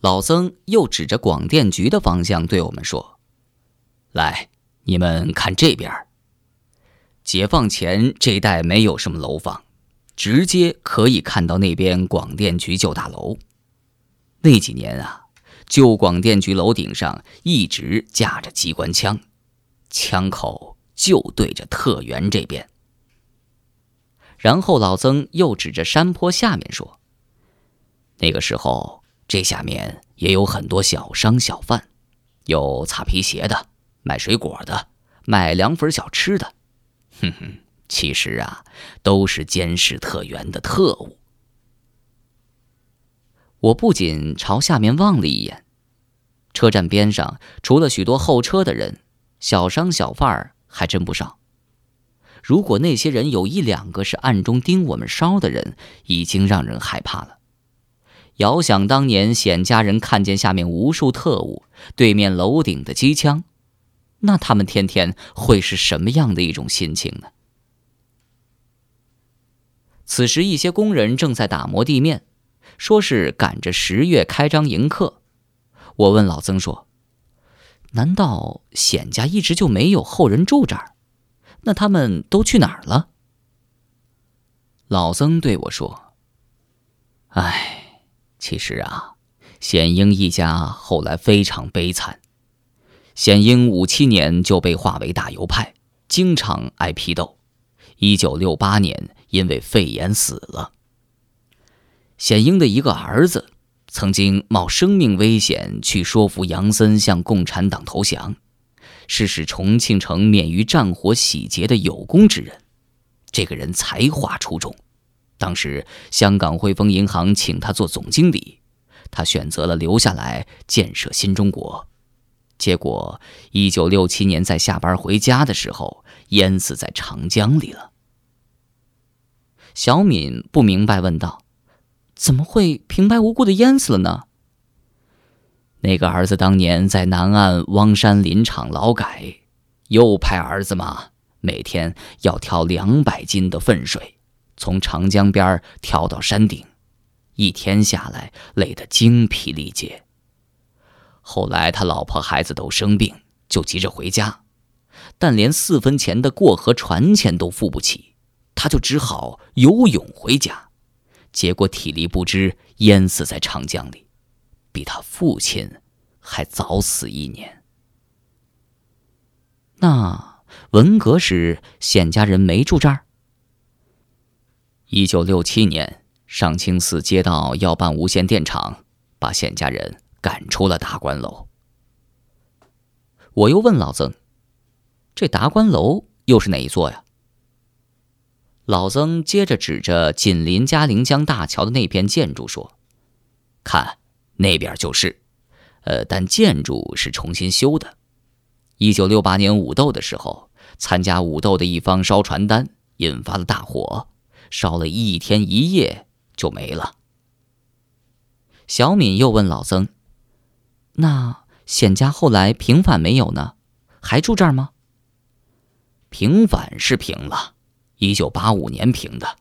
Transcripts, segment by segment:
老曾又指着广电局的方向对我们说：“来，你们看这边。解放前这带没有什么楼房，直接可以看到那边广电局旧大楼。那几年啊，旧广电局楼顶上一直架着机关枪，枪口就对着特原这边。”然后老曾又指着山坡下面说：“那个时候。”这下面也有很多小商小贩，有擦皮鞋的，卖水果的，卖凉粉小吃的。哼哼，其实啊，都是监视特员的特务。我不仅朝下面望了一眼，车站边上除了许多候车的人，小商小贩儿还真不少。如果那些人有一两个是暗中盯我们梢的人，已经让人害怕了。遥想当年，显家人看见下面无数特务，对面楼顶的机枪，那他们天天会是什么样的一种心情呢？此时，一些工人正在打磨地面，说是赶着十月开张迎客。我问老曾说：“难道显家一直就没有后人住这儿？那他们都去哪儿了？”老曾对我说：“唉。”其实啊，显英一家后来非常悲惨。显英五七年就被划为大右派，经常挨批斗。一九六八年因为肺炎死了。显英的一个儿子曾经冒生命危险去说服杨森向共产党投降，是使重庆城免于战火洗劫的有功之人。这个人才华出众。当时，香港汇丰银行请他做总经理，他选择了留下来建设新中国。结果，一九六七年在下班回家的时候，淹死在长江里了。小敏不明白，问道：“怎么会平白无故的淹死了呢？”那个儿子当年在南岸汪山林场劳改，右派儿子嘛，每天要挑两百斤的粪水。从长江边跳到山顶，一天下来累得精疲力竭。后来他老婆孩子都生病，就急着回家，但连四分钱的过河船钱都付不起，他就只好游泳回家，结果体力不支淹死在长江里，比他父亲还早死一年。那文革时显家人没住这儿。一九六七年，上清寺街道要办无线电厂，把显家人赶出了达官楼。我又问老曾：“这达官楼又是哪一座呀？”老曾接着指着紧邻嘉陵江大桥的那片建筑说：“看，那边就是。呃，但建筑是重新修的。一九六八年武斗的时候，参加武斗的一方烧传单，引发了大火。”烧了一天一夜就没了。小敏又问老曾：“那显家后来平反没有呢？还住这儿吗？”平反是平了，一九八五年平的。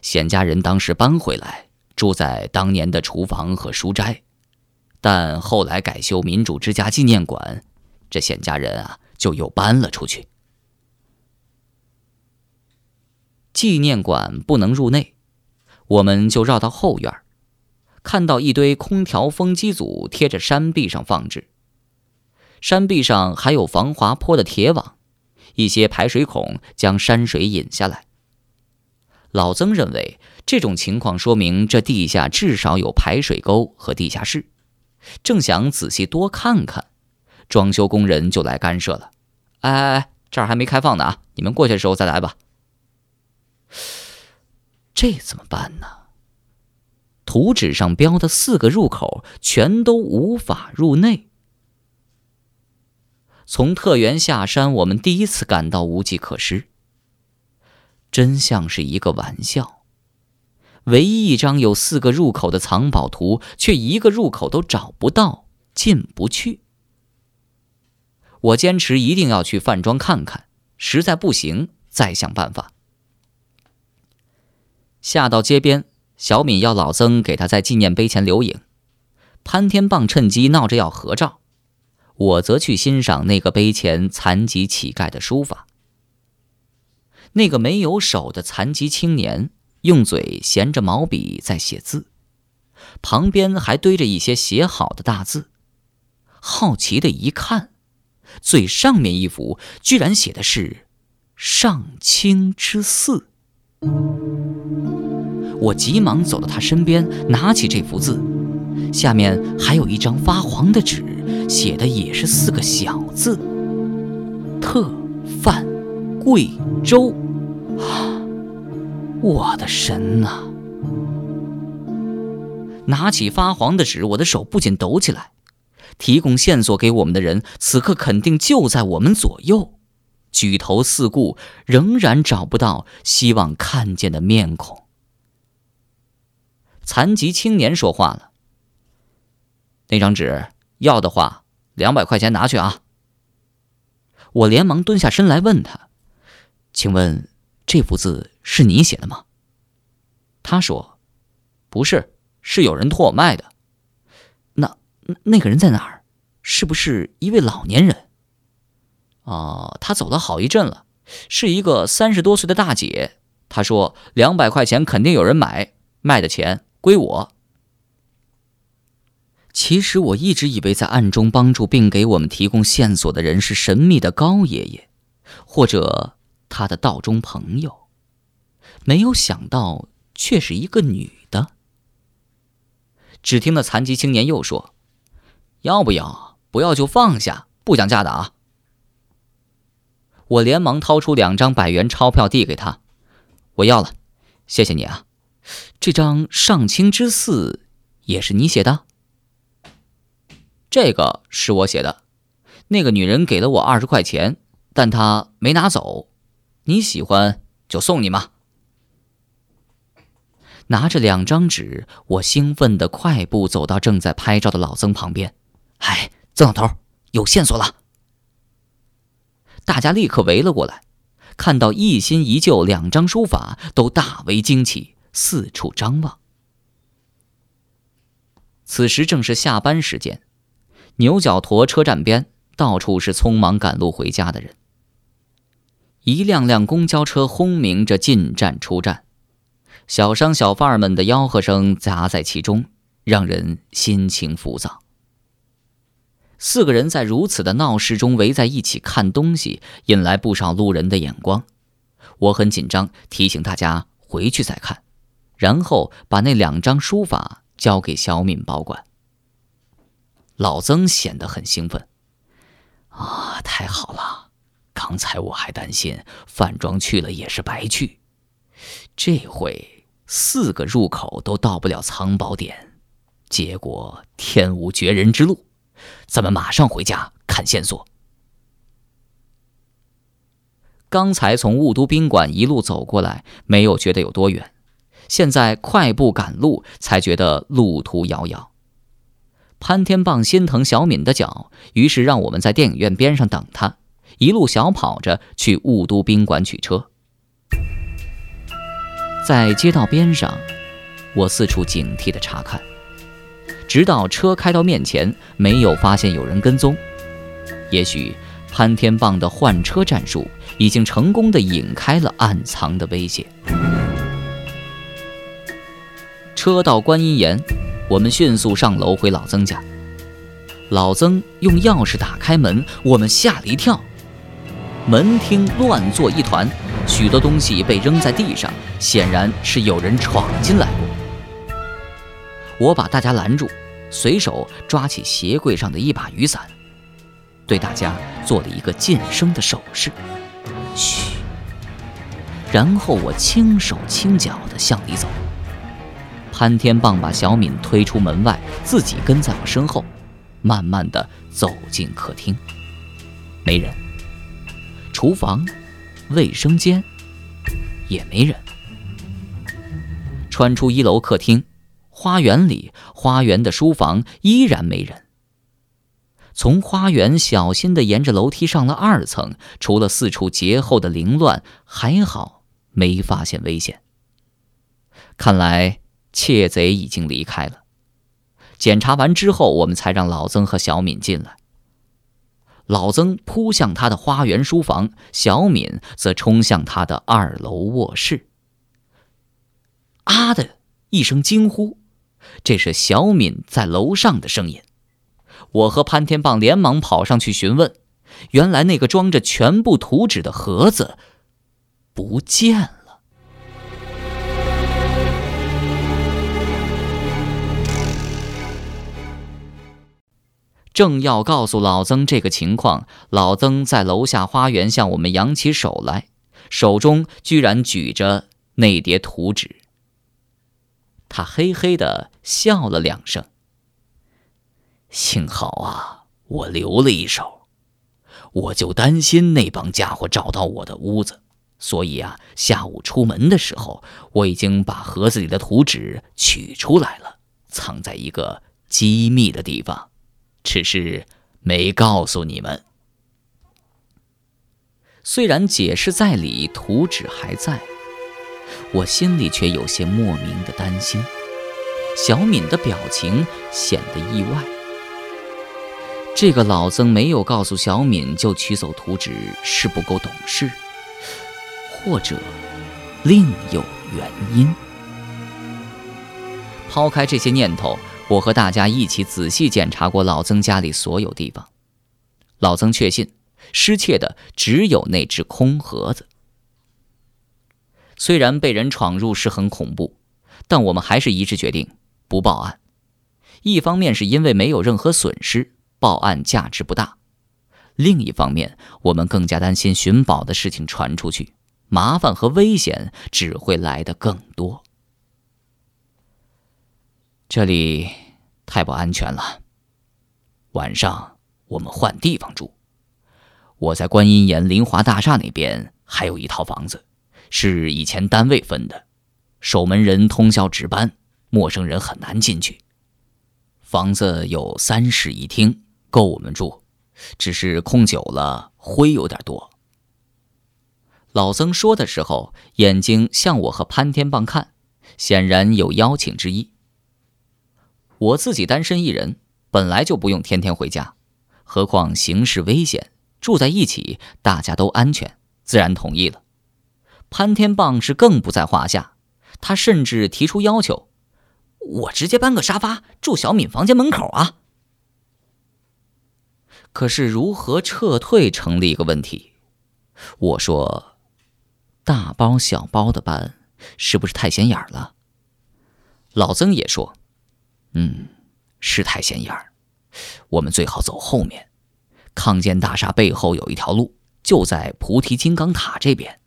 显家人当时搬回来，住在当年的厨房和书斋，但后来改修民主之家纪念馆，这显家人啊就又搬了出去。纪念馆不能入内，我们就绕到后院，看到一堆空调风机组贴着山壁上放置，山壁上还有防滑坡的铁网，一些排水孔将山水引下来。老曾认为这种情况说明这地下至少有排水沟和地下室，正想仔细多看看，装修工人就来干涉了：“哎哎哎，这儿还没开放呢啊，你们过去的时候再来吧。”这怎么办呢？图纸上标的四个入口全都无法入内。从特原下山，我们第一次感到无计可施。真像是一个玩笑。唯一一张有四个入口的藏宝图，却一个入口都找不到，进不去。我坚持一定要去饭庄看看，实在不行再想办法。下到街边，小敏要老曾给他在纪念碑前留影。潘天棒趁机闹着要合照，我则去欣赏那个碑前残疾乞丐的书法。那个没有手的残疾青年用嘴衔着毛笔在写字，旁边还堆着一些写好的大字。好奇的一看，最上面一幅居然写的是“上清之寺”。我急忙走到他身边，拿起这幅字，下面还有一张发黄的纸，写的也是四个小字：“特范贵州。”啊！我的神呐！拿起发黄的纸，我的手不禁抖起来。提供线索给我们的人，此刻肯定就在我们左右。举头四顾，仍然找不到希望看见的面孔。残疾青年说话了：“那张纸要的话，两百块钱拿去啊！”我连忙蹲下身来问他：“请问这幅字是你写的吗？”他说：“不是，是有人托我卖的。”那那个人在哪儿？是不是一位老年人？哦，他走了好一阵了，是一个三十多岁的大姐。她说两百块钱肯定有人买，卖的钱归我。其实我一直以为在暗中帮助并给我们提供线索的人是神秘的高爷爷，或者他的道中朋友，没有想到却是一个女的。只听那残疾青年又说。要不要？不要就放下，不讲价的啊！我连忙掏出两张百元钞票递给他，我要了，谢谢你啊！这张上清之寺也是你写的？这个是我写的，那个女人给了我二十块钱，但她没拿走。你喜欢就送你嘛。拿着两张纸，我兴奋的快步走到正在拍照的老曾旁边。哎，曾老头，有线索了！大家立刻围了过来，看到一新一旧两张书法，都大为惊奇，四处张望。此时正是下班时间，牛角沱车站边到处是匆忙赶路回家的人，一辆辆公交车轰鸣着进站出站，小商小贩们的吆喝声夹在其中，让人心情浮躁。四个人在如此的闹市中围在一起看东西，引来不少路人的眼光。我很紧张，提醒大家回去再看，然后把那两张书法交给小敏保管。老曾显得很兴奋：“啊，太好了！刚才我还担心饭庄去了也是白去，这回四个入口都到不了藏宝点，结果天无绝人之路。”咱们马上回家看线索。刚才从雾都宾馆一路走过来，没有觉得有多远，现在快步赶路，才觉得路途遥遥。潘天棒心疼小敏的脚，于是让我们在电影院边上等他，一路小跑着去雾都宾馆取车。在街道边上，我四处警惕的查看。直到车开到面前，没有发现有人跟踪。也许潘天棒的换车战术已经成功的引开了暗藏的威胁。车到观音岩，我们迅速上楼回老曾家。老曾用钥匙打开门，我们吓了一跳。门厅乱作一团，许多东西被扔在地上，显然是有人闯进来过。我把大家拦住，随手抓起鞋柜上的一把雨伞，对大家做了一个噤声的手势，嘘。然后我轻手轻脚地向里走。潘天棒把小敏推出门外，自己跟在我身后，慢慢地走进客厅，没人。厨房、卫生间也没人。穿出一楼客厅。花园里，花园的书房依然没人。从花园小心地沿着楼梯上了二层，除了四处劫后的凌乱，还好没发现危险。看来窃贼已经离开了。检查完之后，我们才让老曾和小敏进来。老曾扑向他的花园书房，小敏则冲向他的二楼卧室。啊的一声惊呼，这是小敏在楼上的声音。我和潘天棒连忙跑上去询问，原来那个装着全部图纸的盒子不见了。正要告诉老曾这个情况，老曾在楼下花园向我们扬起手来，手中居然举着那叠图纸。他嘿嘿的笑了两声。幸好啊，我留了一手，我就担心那帮家伙找到我的屋子，所以啊，下午出门的时候，我已经把盒子里的图纸取出来了，藏在一个机密的地方。只是没告诉你们。虽然解释在理，图纸还在，我心里却有些莫名的担心。小敏的表情显得意外。这个老曾没有告诉小敏就取走图纸，是不够懂事，或者另有原因。抛开这些念头。我和大家一起仔细检查过老曾家里所有地方，老曾确信失窃的只有那只空盒子。虽然被人闯入是很恐怖，但我们还是一致决定不报案。一方面是因为没有任何损失，报案价值不大；另一方面，我们更加担心寻宝的事情传出去，麻烦和危险只会来得更多。这里太不安全了。晚上我们换地方住。我在观音岩林华大厦那边还有一套房子，是以前单位分的，守门人通宵值班，陌生人很难进去。房子有三室一厅，够我们住，只是空久了灰有点多。老曾说的时候，眼睛向我和潘天棒看，显然有邀请之意。我自己单身一人，本来就不用天天回家，何况形势危险，住在一起大家都安全，自然同意了。潘天棒是更不在话下，他甚至提出要求：我直接搬个沙发住小敏房间门口啊。可是如何撤退成了一个问题。我说：大包小包的搬，是不是太显眼了？老曾也说。嗯，是太显眼。我们最好走后面，康健大厦背后有一条路，就在菩提金刚塔这边。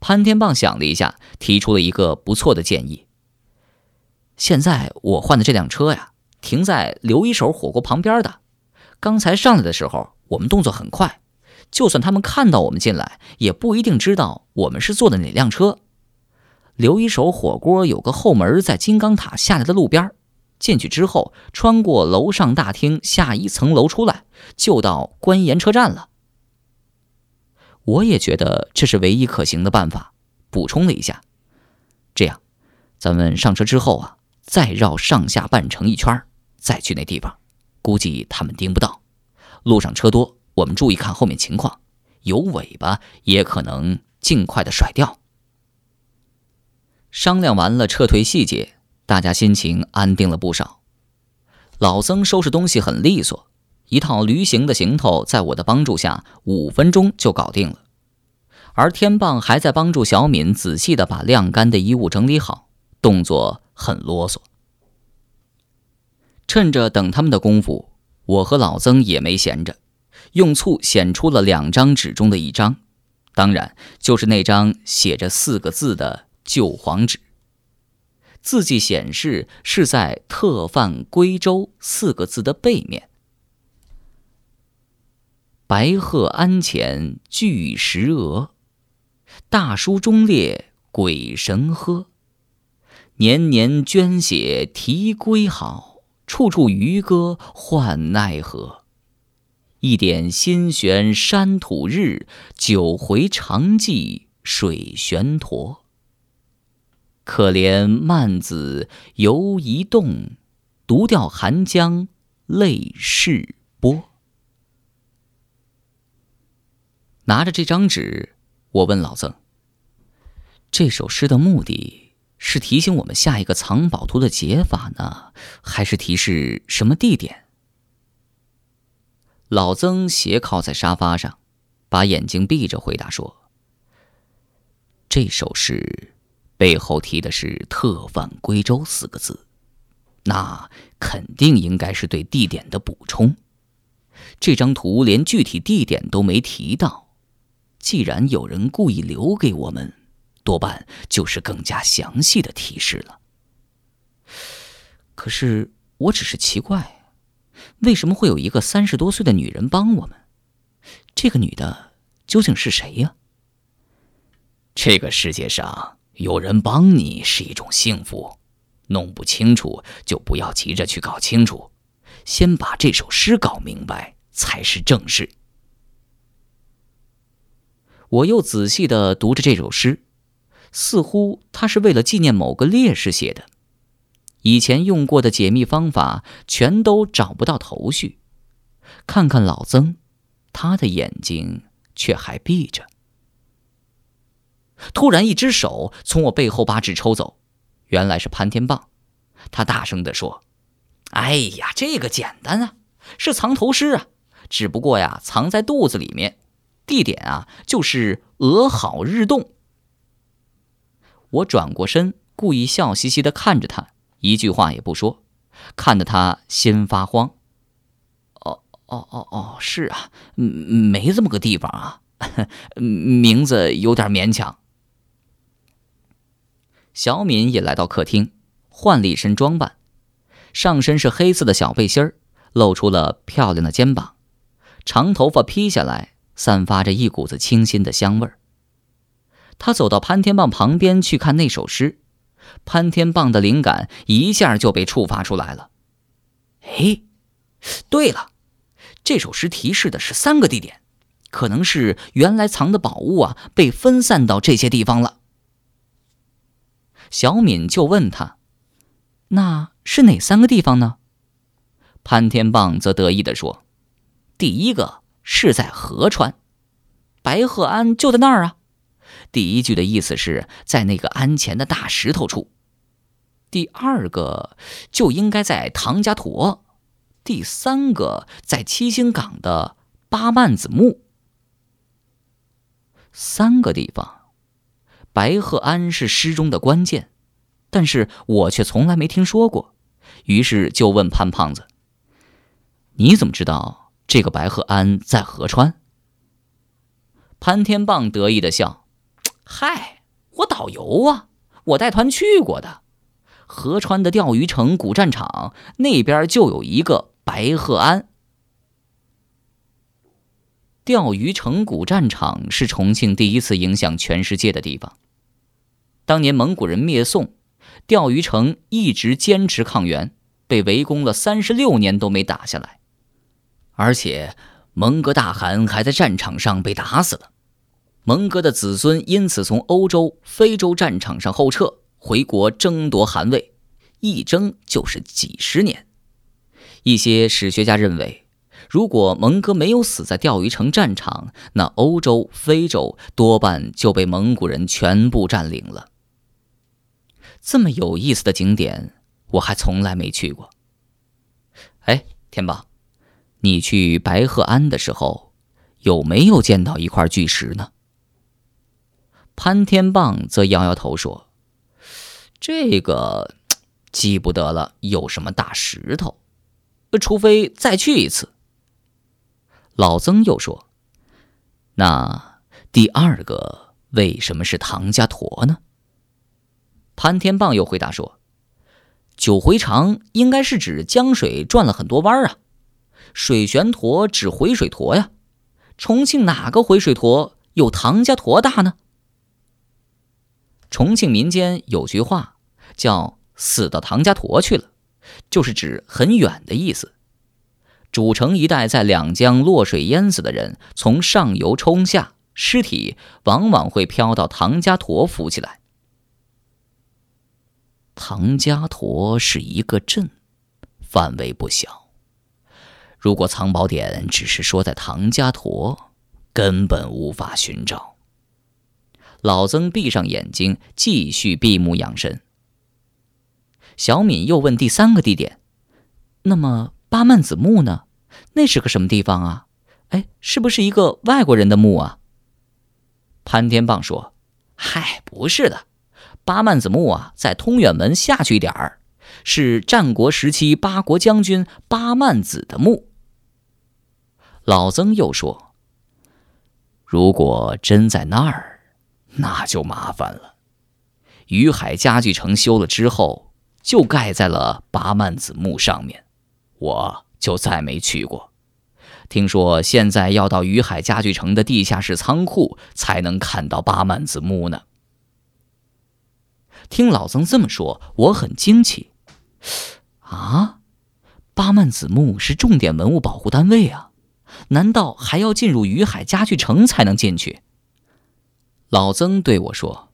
潘天棒想了一下，提出了一个不错的建议。现在我换的这辆车呀，停在刘一手火锅旁边的。刚才上来的时候，我们动作很快，就算他们看到我们进来，也不一定知道我们是坐的哪辆车。刘一手火锅有个后门，在金刚塔下来的路边进去之后，穿过楼上大厅，下一层楼出来，就到关岩车站了。我也觉得这是唯一可行的办法，补充了一下。这样，咱们上车之后啊，再绕上下半城一圈，再去那地方，估计他们盯不到。路上车多，我们注意看后面情况，有尾巴也可能尽快的甩掉。商量完了撤退细节，大家心情安定了不少。老曾收拾东西很利索，一套驴形的行头在我的帮助下，五分钟就搞定了。而天棒还在帮助小敏仔细的把晾干的衣物整理好，动作很啰嗦。趁着等他们的功夫，我和老曾也没闲着，用醋显出了两张纸中的一张，当然就是那张写着四个字的。旧黄纸，字迹显示是在“特犯归州”四个字的背面。白鹤鞍前巨石鹅，大书忠烈鬼神呵。年年捐血啼归好，处处渔歌唤奈何。一点心悬山土日，九回长记水悬驼。可怜慢子犹疑动，独钓寒江泪湿拿着这张纸，我问老曾：“这首诗的目的是提醒我们下一个藏宝图的解法呢，还是提示什么地点？”老曾斜靠在沙发上，把眼睛闭着，回答说：“这首诗背后提的是‘特犯归州’四个字，那肯定应该是对地点的补充。这张图连具体地点都没提到。”既然有人故意留给我们，多半就是更加详细的提示了。可是我只是奇怪，为什么会有一个三十多岁的女人帮我们？这个女的究竟是谁呀？这个世界上有人帮你是一种幸福，弄不清楚就不要急着去搞清楚，先把这首诗搞明白才是正事。我又仔细的读着这首诗，似乎他是为了纪念某个烈士写的。以前用过的解密方法全都找不到头绪。看看老曾，他的眼睛却还闭着。突然，一只手从我背后把纸抽走，原来是潘天棒。他大声地说：“哎呀，这个简单啊，是藏头诗啊，只不过呀，藏在肚子里面。”地点啊，就是鹅好日洞。我转过身，故意笑嘻嘻的看着他，一句话也不说，看得他心发慌。哦哦哦哦，是啊，没这么个地方啊，名字有点勉强。小敏也来到客厅，换了一身装扮，上身是黑色的小背心儿，露出了漂亮的肩膀，长头发披下来。散发着一股子清新的香味儿。他走到潘天棒旁边去看那首诗，潘天棒的灵感一下就被触发出来了。哎，对了，这首诗提示的是三个地点，可能是原来藏的宝物啊被分散到这些地方了。小敏就问他：“那是哪三个地方呢？”潘天棒则得意地说：“第一个。”是在河川，白鹤庵就在那儿啊。第一句的意思是在那个庵前的大石头处。第二个就应该在唐家坨，第三个在七星岗的八曼子墓。三个地方，白鹤庵是诗中的关键，但是我却从来没听说过，于是就问潘胖子：“你怎么知道？”这个白鹤庵在河川。潘天棒得意的笑：“嗨，我导游啊，我带团去过的。河川的钓鱼城古战场那边就有一个白鹤庵。钓鱼城古战场是重庆第一次影响全世界的地方。当年蒙古人灭宋，钓鱼城一直坚持抗元，被围攻了三十六年都没打下来。”而且，蒙哥大汗还在战场上被打死了。蒙哥的子孙因此从欧洲、非洲战场上后撤，回国争夺汗位，一争就是几十年。一些史学家认为，如果蒙哥没有死在钓鱼城战场，那欧洲、非洲多半就被蒙古人全部占领了。这么有意思的景点，我还从来没去过。哎，天宝。你去白鹤庵的时候，有没有见到一块巨石呢？潘天棒则摇摇头说：“这个记不得了，有什么大石头？除非再去一次。”老曾又说：“那第二个为什么是唐家坨呢？”潘天棒又回答说：“九回肠应该是指江水转了很多弯啊。”水旋沱指回水沱呀，重庆哪个回水沱有唐家沱大呢？重庆民间有句话叫“死到唐家沱去了”，就是指很远的意思。主城一带在两江落水淹死的人，从上游冲下，尸体往往会飘到唐家沱浮起来。唐家沱是一个镇。范围不小。如果藏宝点只是说在唐家坨，根本无法寻找。老曾闭上眼睛，继续闭目养神。小敏又问第三个地点：“那么八曼子墓呢？那是个什么地方啊？哎，是不是一个外国人的墓啊？”潘天棒说：“嗨，不是的，八曼子墓啊，在通远门下去一点儿，是战国时期八国将军八曼子的墓。”老曾又说：“如果真在那儿，那就麻烦了。于海家具城修了之后。”就盖在了八幡子墓上面，我就再没去过。听说现在要到于海家具城的地下室仓库才能看到八幡子墓呢。听老曾这么说，我很惊奇。啊，八幡子墓是重点文物保护单位啊，难道还要进入于海家具城才能进去？老曾对我说：“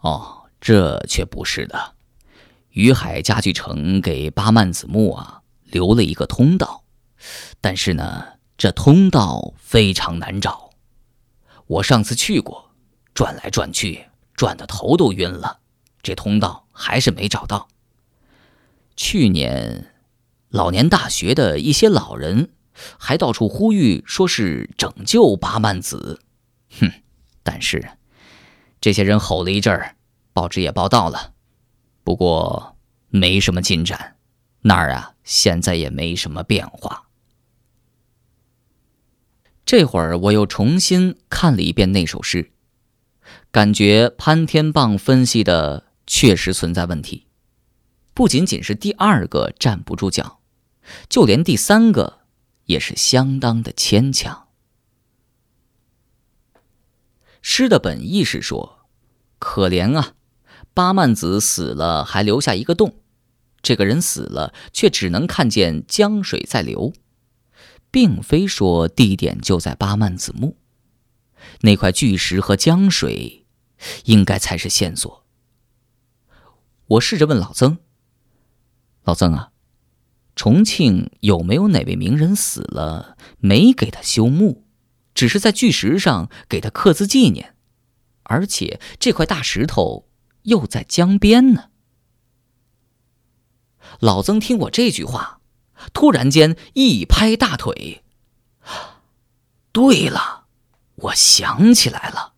哦，这却不是的。”于海家具城给八曼子墓啊留了一个通道，但是呢，这通道非常难找。我上次去过，转来转去，转的头都晕了，这通道还是没找到。去年，老年大学的一些老人还到处呼吁，说是拯救八幡子。哼，但是这些人吼了一阵儿，报纸也报道了。不过没什么进展，那儿啊现在也没什么变化。这会儿我又重新看了一遍那首诗，感觉潘天棒分析的确实存在问题，不仅仅是第二个站不住脚，就连第三个也是相当的牵强。诗的本意是说，可怜啊。八曼子死了，还留下一个洞。这个人死了，却只能看见江水在流，并非说地点就在八曼子墓。那块巨石和江水，应该才是线索。我试着问老曾：“老曾啊，重庆有没有哪位名人死了没给他修墓，只是在巨石上给他刻字纪念？而且这块大石头……”又在江边呢。老曾听我这句话，突然间一拍大腿：“对了，我想起来了。”